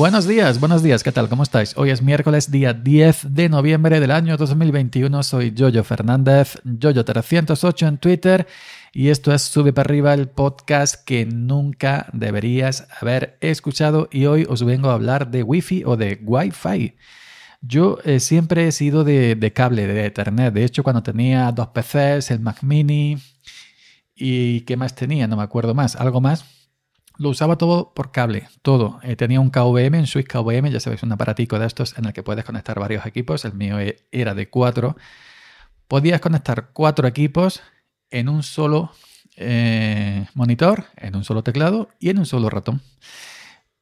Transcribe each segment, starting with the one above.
Buenos días, buenos días, ¿qué tal? ¿Cómo estáis? Hoy es miércoles, día 10 de noviembre del año 2021. Soy Jojo Fernández, Jojo308 en Twitter, y esto es Sube para arriba, el podcast que nunca deberías haber escuchado. Y hoy os vengo a hablar de Wi-Fi o de Wi-Fi. Yo eh, siempre he sido de, de, cable, de Ethernet. De hecho, cuando tenía dos PCs, el Mac Mini y ¿qué más tenía? No me acuerdo más. Algo más lo usaba todo por cable, todo. Eh, tenía un KVM, un Switch KVM, ya sabéis, un aparatico de estos en el que puedes conectar varios equipos. El mío e, era de cuatro. Podías conectar cuatro equipos en un solo eh, monitor, en un solo teclado y en un solo ratón.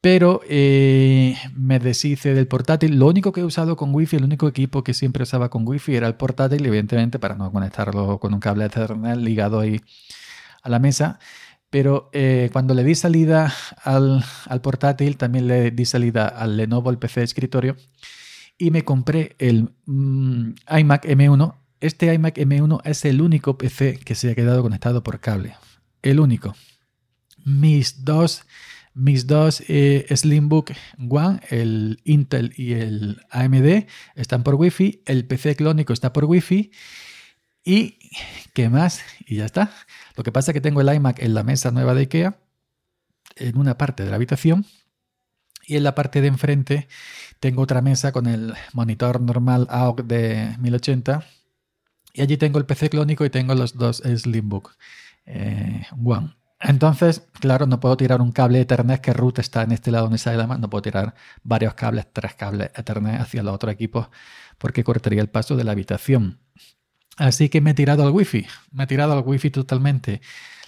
Pero eh, me deshice del portátil. Lo único que he usado con Wi-Fi, el único equipo que siempre usaba con Wi-Fi era el portátil, evidentemente para no conectarlo con un cable Ethernet ligado ahí a la mesa. Pero eh, cuando le di salida al, portátil, también le di salida al Lenovo, el PC de escritorio, y me compré el mm, iMac M1. Este iMac M1 es el único PC que se ha quedado conectado por cable. El único. Mis dos, mis dos eh, Slimbook One, el Intel y el AMD, están por Wi-Fi. El PC clónico está por Wi-Fi. ¿Y qué más? Y ya está. Lo que pasa es que tengo el iMac en la mesa nueva de IKEA, en una parte de la habitación, y en la parte de enfrente tengo otra mesa con el monitor normal AOC de 1080, y allí tengo el PC clónico y tengo los dos Slimbook eh, One. Entonces, claro, no puedo tirar un cable Ethernet que root está en este lado mesa de la no puedo tirar varios cables, tres cables Ethernet hacia los otros equipos porque cortaría el paso de la habitación. Así que me he tirado al Wi-Fi, me he tirado al Wi-Fi totalmente.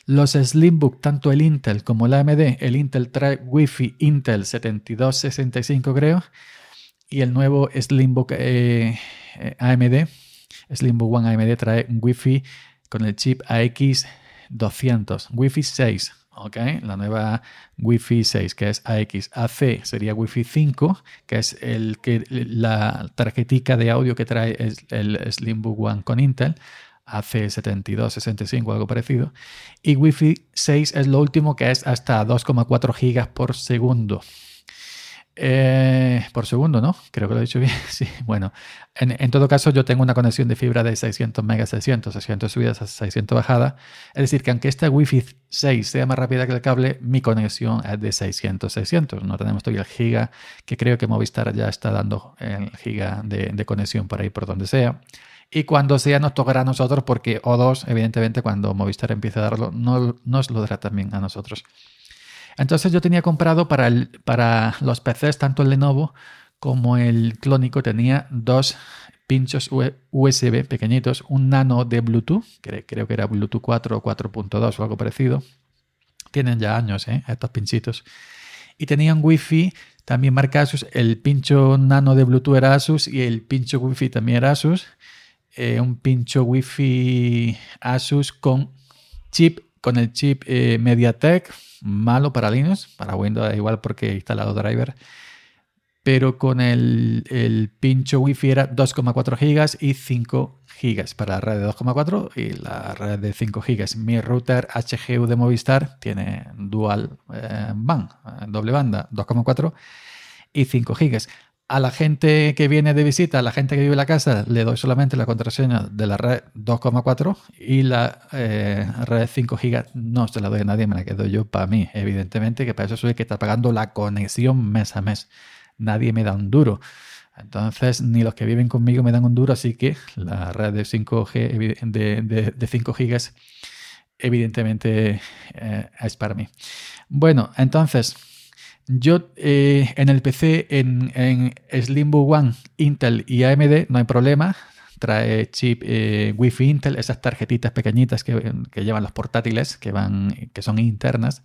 Los Slimbook, tanto el Intel como el AMD, el Intel trae Wi-Fi Intel 7265 creo, y el nuevo Slimbook eh, AMD, Slimbook One AMD trae Wi-Fi con el chip AX200, Wi-Fi 6. La nueva Wi-Fi 6, que es AX. AC sería Wi-Fi 5, que es el que, la tarjetica de audio que trae el Slimbook One con Intel. AC72, 65, algo parecido. Y Wi-Fi 6 es lo último que es hasta 2,4 gigas por segundo. Eh, por segundo, ¿no? Creo que lo he dicho bien. Sí, bueno. En, todo caso, yo tengo una conexión de fibra de 600 megas 600, 600 subidas a 600 bajadas. Es decir, que aunque esta Wi-Fi 6 sea más rápida que el cable, mi conexión es de 600, 600. No tenemos todavía el giga, que creo que Movistar ya está dando el giga de, conexión por ahí, por donde sea. Y cuando sea, nos tocará a nosotros, porque O2, evidentemente, cuando Movistar empiece a darlo, no nos lo dará también a nosotros. Entonces yo tenía comprado para, los PCs, tanto el Lenovo como el clónico, tenía dos pinchos USB pequeñitos, un nano de Bluetooth, que creo que era Bluetooth 4 o 4.2 o algo parecido. Tienen ya años ¿eh? estos pinchitos. Y tenían Wi-Fi, también marca Asus. El pincho nano de Bluetooth era Asus y el pincho Wi-Fi también era Asus. Eh, un pincho Wi-Fi Asus con chip, con el chip eh, MediaTek malo para Linux, para Windows igual porque he instalado driver, pero con el, el pincho Wi-Fi era 2,4 GB y 5 GB para la red de 2,4 y la red de 5 GB. Mi router HGU de Movistar tiene dual eh, band, eh, doble banda, 2,4 y 5 GB a la gente que viene de visita, a la gente que vive en la casa, le doy solamente la contraseña de la red 2,4 y la eh, red 5 GB no se la doy a nadie, me la quedo yo para mí, evidentemente, que para eso soy que está pagando la conexión mes a mes. Nadie me da un duro. Entonces, ni los que viven conmigo me dan un duro, así que la red de 5G de, de, 5 GB evidentemente eh, es para mí. Bueno, entonces yo eh, en el PC, en, en Slimbook One, Intel y AMD, no hay problema. Trae chip eh, Wi-Fi Intel, esas tarjetitas pequeñitas que, llevan los portátiles, que, van, que son internas.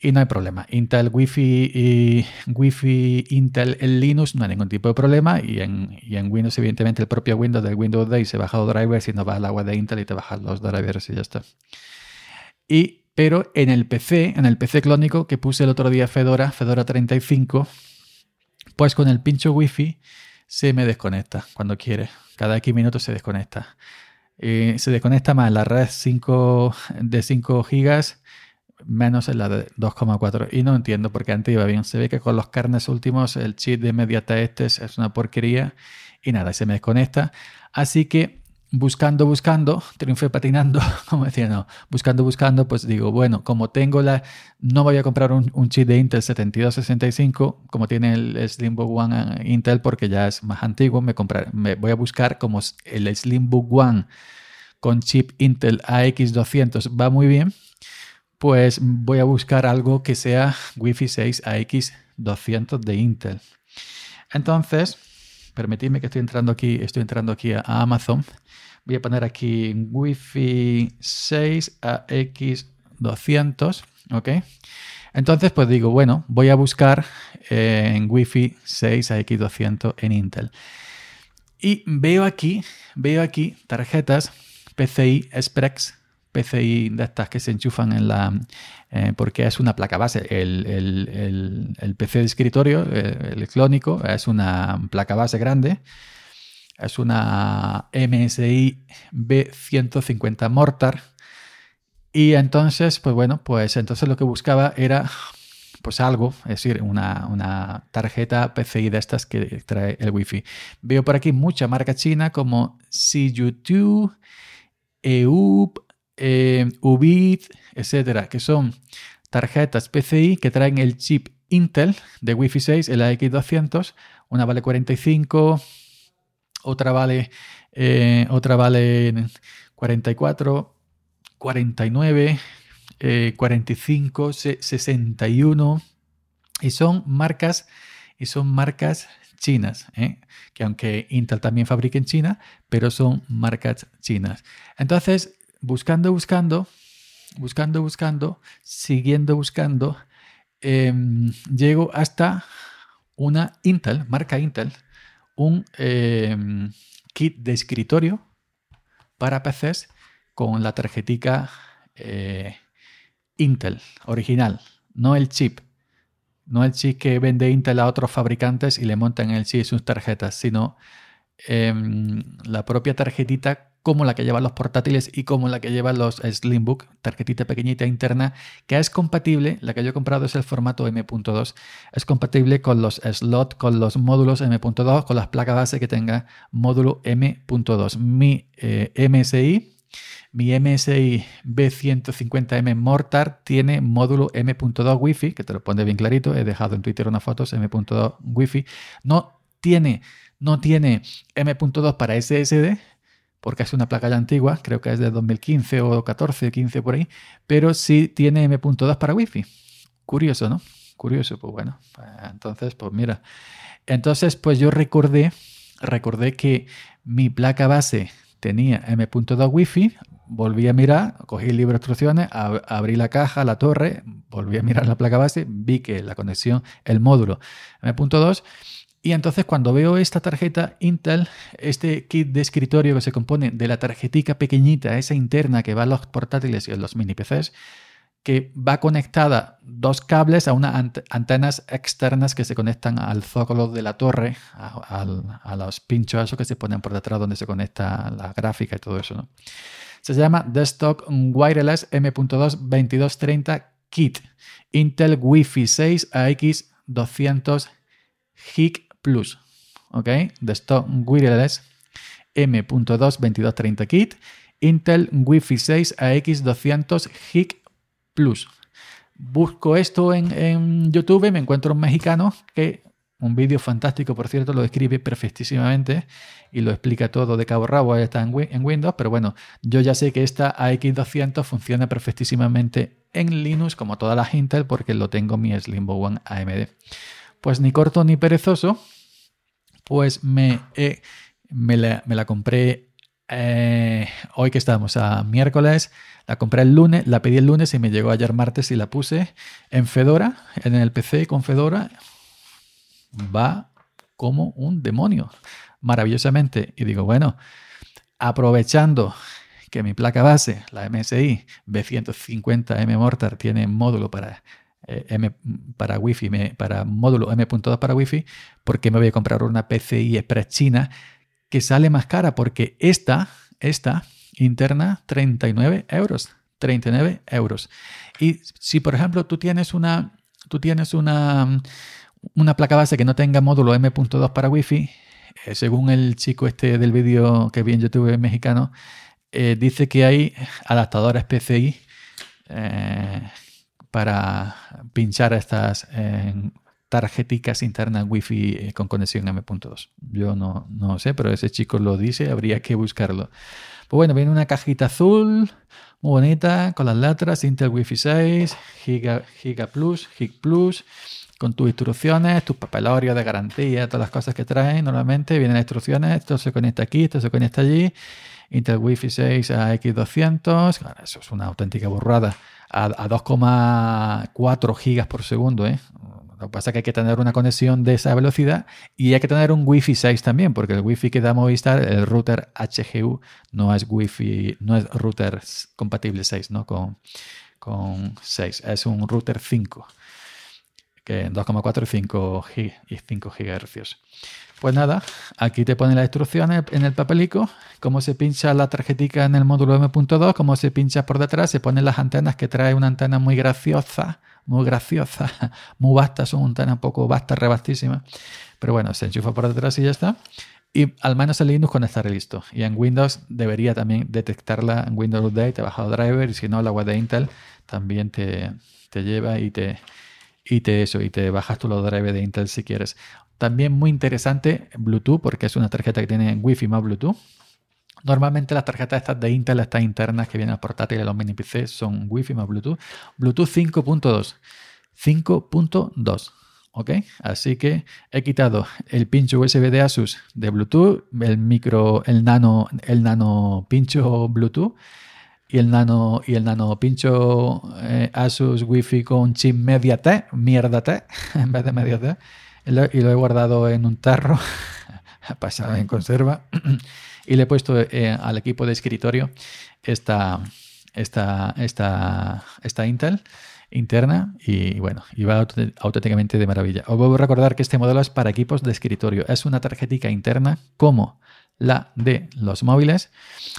Y no hay problema. Intel Wi-Fi y Wi-Fi Intel en Linux no hay ningún tipo de problema. Y en, y en Windows, evidentemente, el propio Windows del Windows 10 se baja los drivers y no va al agua de Intel y te bajan los drivers y ya está. Y pero en el PC, en el PC clónico que puse el otro día Fedora, Fedora 35, pues con el pincho Wi-Fi se me desconecta cuando quiere. Cada X minutos se desconecta. Se desconecta más la red 5, de 5 GB menos en la de 2,4. Y no entiendo por qué antes iba bien. Se ve que con los carnes últimos el chip de MediaTek este es una porquería y nada, se me desconecta. Así que buscando, buscando, triunfé patinando, como decía, no, buscando, buscando, pues digo, bueno, como tengo la, no voy a comprar un, chip de Intel 7265, como tiene el Slimbook One eh, Intel, porque ya es más antiguo, me, me voy a buscar como el Slimbook One con chip Intel AX200 va muy bien, pues voy a buscar algo que sea Wi-Fi 6 AX200 de Intel. Entonces, permitidme que estoy entrando aquí, estoy entrando aquí a Amazon Voy a poner aquí Wi-Fi 6 AX200, ¿ok? Entonces, pues digo, bueno, voy a buscar en Wi-Fi 6 AX200 en Intel. Y veo aquí, veo aquí tarjetas PCI Express, PCI de estas que se enchufan en la... Eh, porque es una placa base. El, PC de escritorio, el eh, electrónico, es una placa base grande es una MSI B150 Mortar. Y entonces, pues bueno, pues entonces lo que buscaba era pues algo, es decir, una, tarjeta PCI de estas que trae el Wi-Fi. Veo por aquí mucha marca china como CU2, EUP, eh, Ubit, etcétera, que son tarjetas PCI que traen el chip Intel de Wi-Fi 6, el AX200. Una vale 45, otra vale, eh, otra vale 44, 49, 45, 61 y son marcas y son marcas chinas, ¿eh? que aunque Intel también fabrica en China, pero son marcas chinas. Entonces, buscando, buscando, buscando, buscando, siguiendo buscando, em, llego hasta una Intel, marca Intel, un em, kit de escritorio para PCs con la tarjetica eh, Intel original, no el chip. No el chip que vende Intel a otros fabricantes y le montan el chip sus tarjetas, sino em, la propia tarjetita como la que llevan los portátiles y como la que llevan los Slimbook, tarjetita pequeñita interna, que es compatible, la que yo he comprado es el formato M.2, es compatible con los slots, con los módulos M.2, con las placas base que tenga módulo M.2. Mi eh, MSI, mi MSI B150M Mortar tiene módulo M.2 Wi-Fi, que te lo pone bien clarito, he dejado en Twitter unas fotos M.2 Wi-Fi, no tiene, no tiene M.2 para SSD, porque es una placa ya antigua, creo que es de 2015 o 14, 15 por ahí, pero sí tiene M.2 para Wi-Fi. Curioso, ¿no? Curioso, pues bueno, pues entonces, pues mira. Entonces, pues yo recordé, recordé que mi placa base tenía M.2 Wi-Fi, volví a mirar, cogí el libro de instrucciones, abrí la caja, la torre, volví a mirar la placa base, vi que la conexión, el módulo M.2 y entonces cuando veo esta tarjeta Intel, este kit de escritorio que se compone de la tarjetica pequeñita, esa interna que va a los portátiles y a los mini PCs, que va conectada dos cables a unas antenas externas que se conectan al zócalo de la torre, a, los pinchos esos que se ponen por detrás donde se conecta la gráfica y todo eso. ¿no? Se llama Desktop Wireless M.2 2230 Kit Intel Wi-Fi 6 AX200 HIC Plus. ¿Ok? Desktop Wireless M.2 kit. Intel Wi-Fi 6 AX200 HIC Plus. Busco esto en, YouTube y me encuentro un mexicano que un vídeo fantástico, por cierto, lo describe perfectísimamente y lo explica todo de cabo a rabo. Está en, en, Windows, pero bueno, yo ya sé que esta AX200 funciona perfectísimamente en Linux, como todas las Intel, porque lo tengo en mi Slimbo One AMD. Pues ni corto ni perezoso, pues me, me, la, compré eh, hoy que estamos a miércoles, la compré el lunes, la pedí el lunes y me llegó ayer martes y la puse en Fedora, en el PC con Fedora. Va como un demonio, maravillosamente. Y digo, bueno, aprovechando que mi placa base, la MSI B150M Mortar, tiene módulo para eh, M para Wi-Fi, para módulo M.2 para Wi-Fi, porque me voy a comprar una PCI Express China que sale más cara porque esta, esta interna, 39 euros. 39 euros. Y si, por ejemplo, tú tienes una, tú tienes una, una placa base que no tenga módulo M.2 para Wi-Fi, eh, según el chico este del vídeo que vi en YouTube mexicano, eh, dice que hay adaptadores PCI para pinchar estas tarjeticas internas Wi-Fi con conexión M.2. Yo no, no sé, pero ese chico lo dice, habría que buscarlo. Pues bueno, viene una cajita azul, muy bonita, con las letras Intel Wi-Fi 6, Giga, Giga Plus, Gig Plus, con tus instrucciones, tus papelorios de garantía, todas las cosas que traen normalmente, vienen las instrucciones, esto se conecta aquí, esto se conecta allí, Intel Wi-Fi 6 a X200, eso es una auténtica burrada, a, a 2,4 gigas por segundo, ¿eh? Lo que pasa es que hay que tener una conexión de esa velocidad y hay que tener un Wi-Fi 6 también, porque el Wi-Fi que da Movistar, el router HGU, no es Wi-Fi, no es router compatible 6, ¿no? Con, con 6, es un router 5, que 2,4 y 5, y 5 GHz. Pues nada, aquí te ponen las instrucciones en el papelico, cómo se pincha la tarjetica en el módulo M.2, cómo se pincha por detrás, se ponen las antenas que trae una antena muy graciosa muy graciosa, muy vasta, son antenas un poco vastas, rebastísimas. Pero bueno, se enchufa por detrás y ya está. Y al menos en Linux con estar listo. Y en Windows debería también detectarla en Windows Update, te baja el driver y si no la web de Intel también te, te lleva y te, y te eso, y te bajas tú los drivers de Intel si quieres. También muy interesante Bluetooth, porque es una tarjeta que tiene Wi-Fi más Bluetooth. Normalmente las tarjetas estas de Intel, estas internas que vienen al portátil y los mini PC son Wi-Fi más Bluetooth. Bluetooth 5.2. 5.2. ¿Ok? Así que he quitado el pincho USB de Asus de Bluetooth, el micro, el nano, el nano pincho Bluetooth y el nano y el nano pincho eh, Asus Wi-Fi con chip media T, mierda T, en vez de media T, y lo, he guardado en un tarro, pasado en conserva. y le he puesto eh, al equipo de escritorio esta, esta, esta, esta Intel interna y bueno, y va auténticamente de maravilla. Os vuelvo a recordar que este modelo es para equipos de escritorio. Es una tarjetica interna como la de los móviles,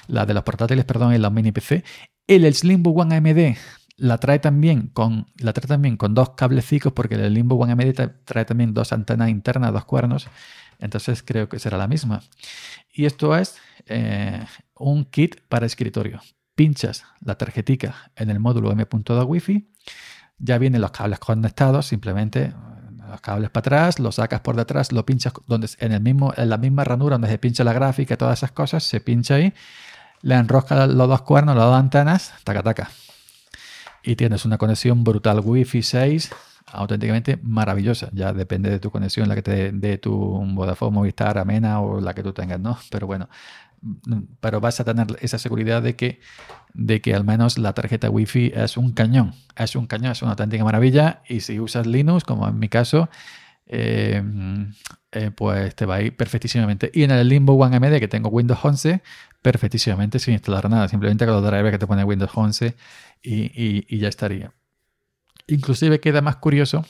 la de los portátiles, perdón, y los mini PC. El Slimbook One AMD la trae también con la trae también con dos cablecicos porque el Limbo One AMD trae también dos antenas internas, dos cuernos entonces creo que será la misma. Y esto es eh, un kit para escritorio. Pinchas la tarjetica en el módulo M.2 Wi-Fi. Ya vienen los cables conectados, simplemente los cables para atrás, lo sacas por detrás, lo pinchas donde, en, el mismo, en la misma ranura donde se pincha la gráfica todas esas cosas, se pincha ahí, le enrosca los dos cuernos, las dos antenas, taca taca. Y tienes una conexión brutal Wi-Fi 6 auténticamente maravillosa. Ya depende de tu conexión, la que te dé tu Vodafone, Movistar, Amena o la que tú tengas, ¿no? Pero bueno, pero vas a tener esa seguridad de que, de que al menos la tarjeta Wi-Fi es un cañón. Es un cañón, es una auténtica maravilla. Y si usas Linux, como en mi caso, eh, eh, pues te va a ir perfectísimamente. Y en el Limbo One MD que tengo Windows 11, perfectísimamente sin instalar nada, simplemente con los drivers que te pone Windows 11 y ya estaría. Inclusive queda más curioso,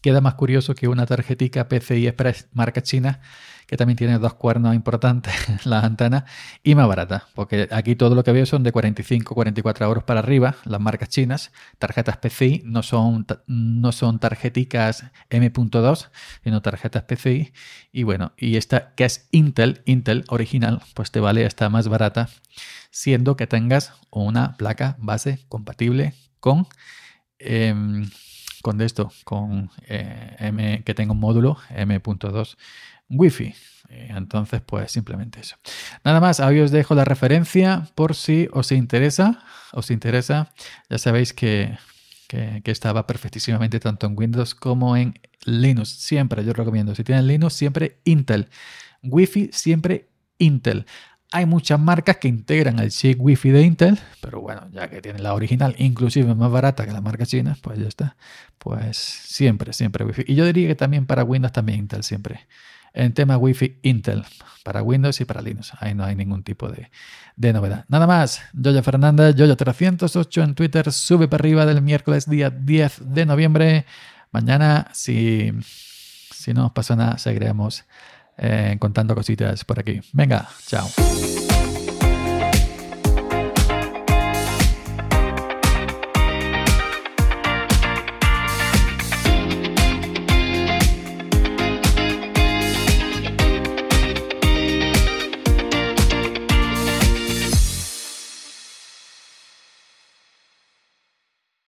queda más curioso que una tarjetica PCI Express marca china, que también tiene dos cuernos importantes, las antenas, y más barata, porque aquí todo lo que veo son de 45, 44 euros para arriba, las marcas chinas, tarjetas PCI, no son, no son tarjeticas M.2, sino tarjetas PCI, y bueno, y esta que es Intel, Intel original, pues te vale esta más barata, siendo que tengas una placa base compatible con Em, con esto, con eh, M, que tenga un módulo M.2 Wi-Fi. Eh, entonces, pues simplemente eso. Nada más, ahí os dejo la referencia por si os interesa. Os interesa, ya sabéis que, que, que estaba perfectísimamente tanto en Windows como en Linux. Siempre, yo recomiendo, si tienen Linux, siempre Intel. Wi-Fi, siempre Intel. Hay muchas marcas que integran el chip Wi-Fi de Intel, pero bueno, ya que tienen la original, inclusive más barata que la marca china, pues ya está. Pues siempre, siempre Wi-Fi. Y yo diría que también para Windows también Intel siempre. En tema Wi-Fi Intel, para Windows y para Linux. Ahí no hay ningún tipo de, de novedad. Nada más, Yoyo Fernández, Yoyo308 en Twitter, sube para arriba del miércoles día 10 de noviembre. Mañana, si, si no pasa nada, seguiremos eh, contando cositas por aquí. Venga, chao.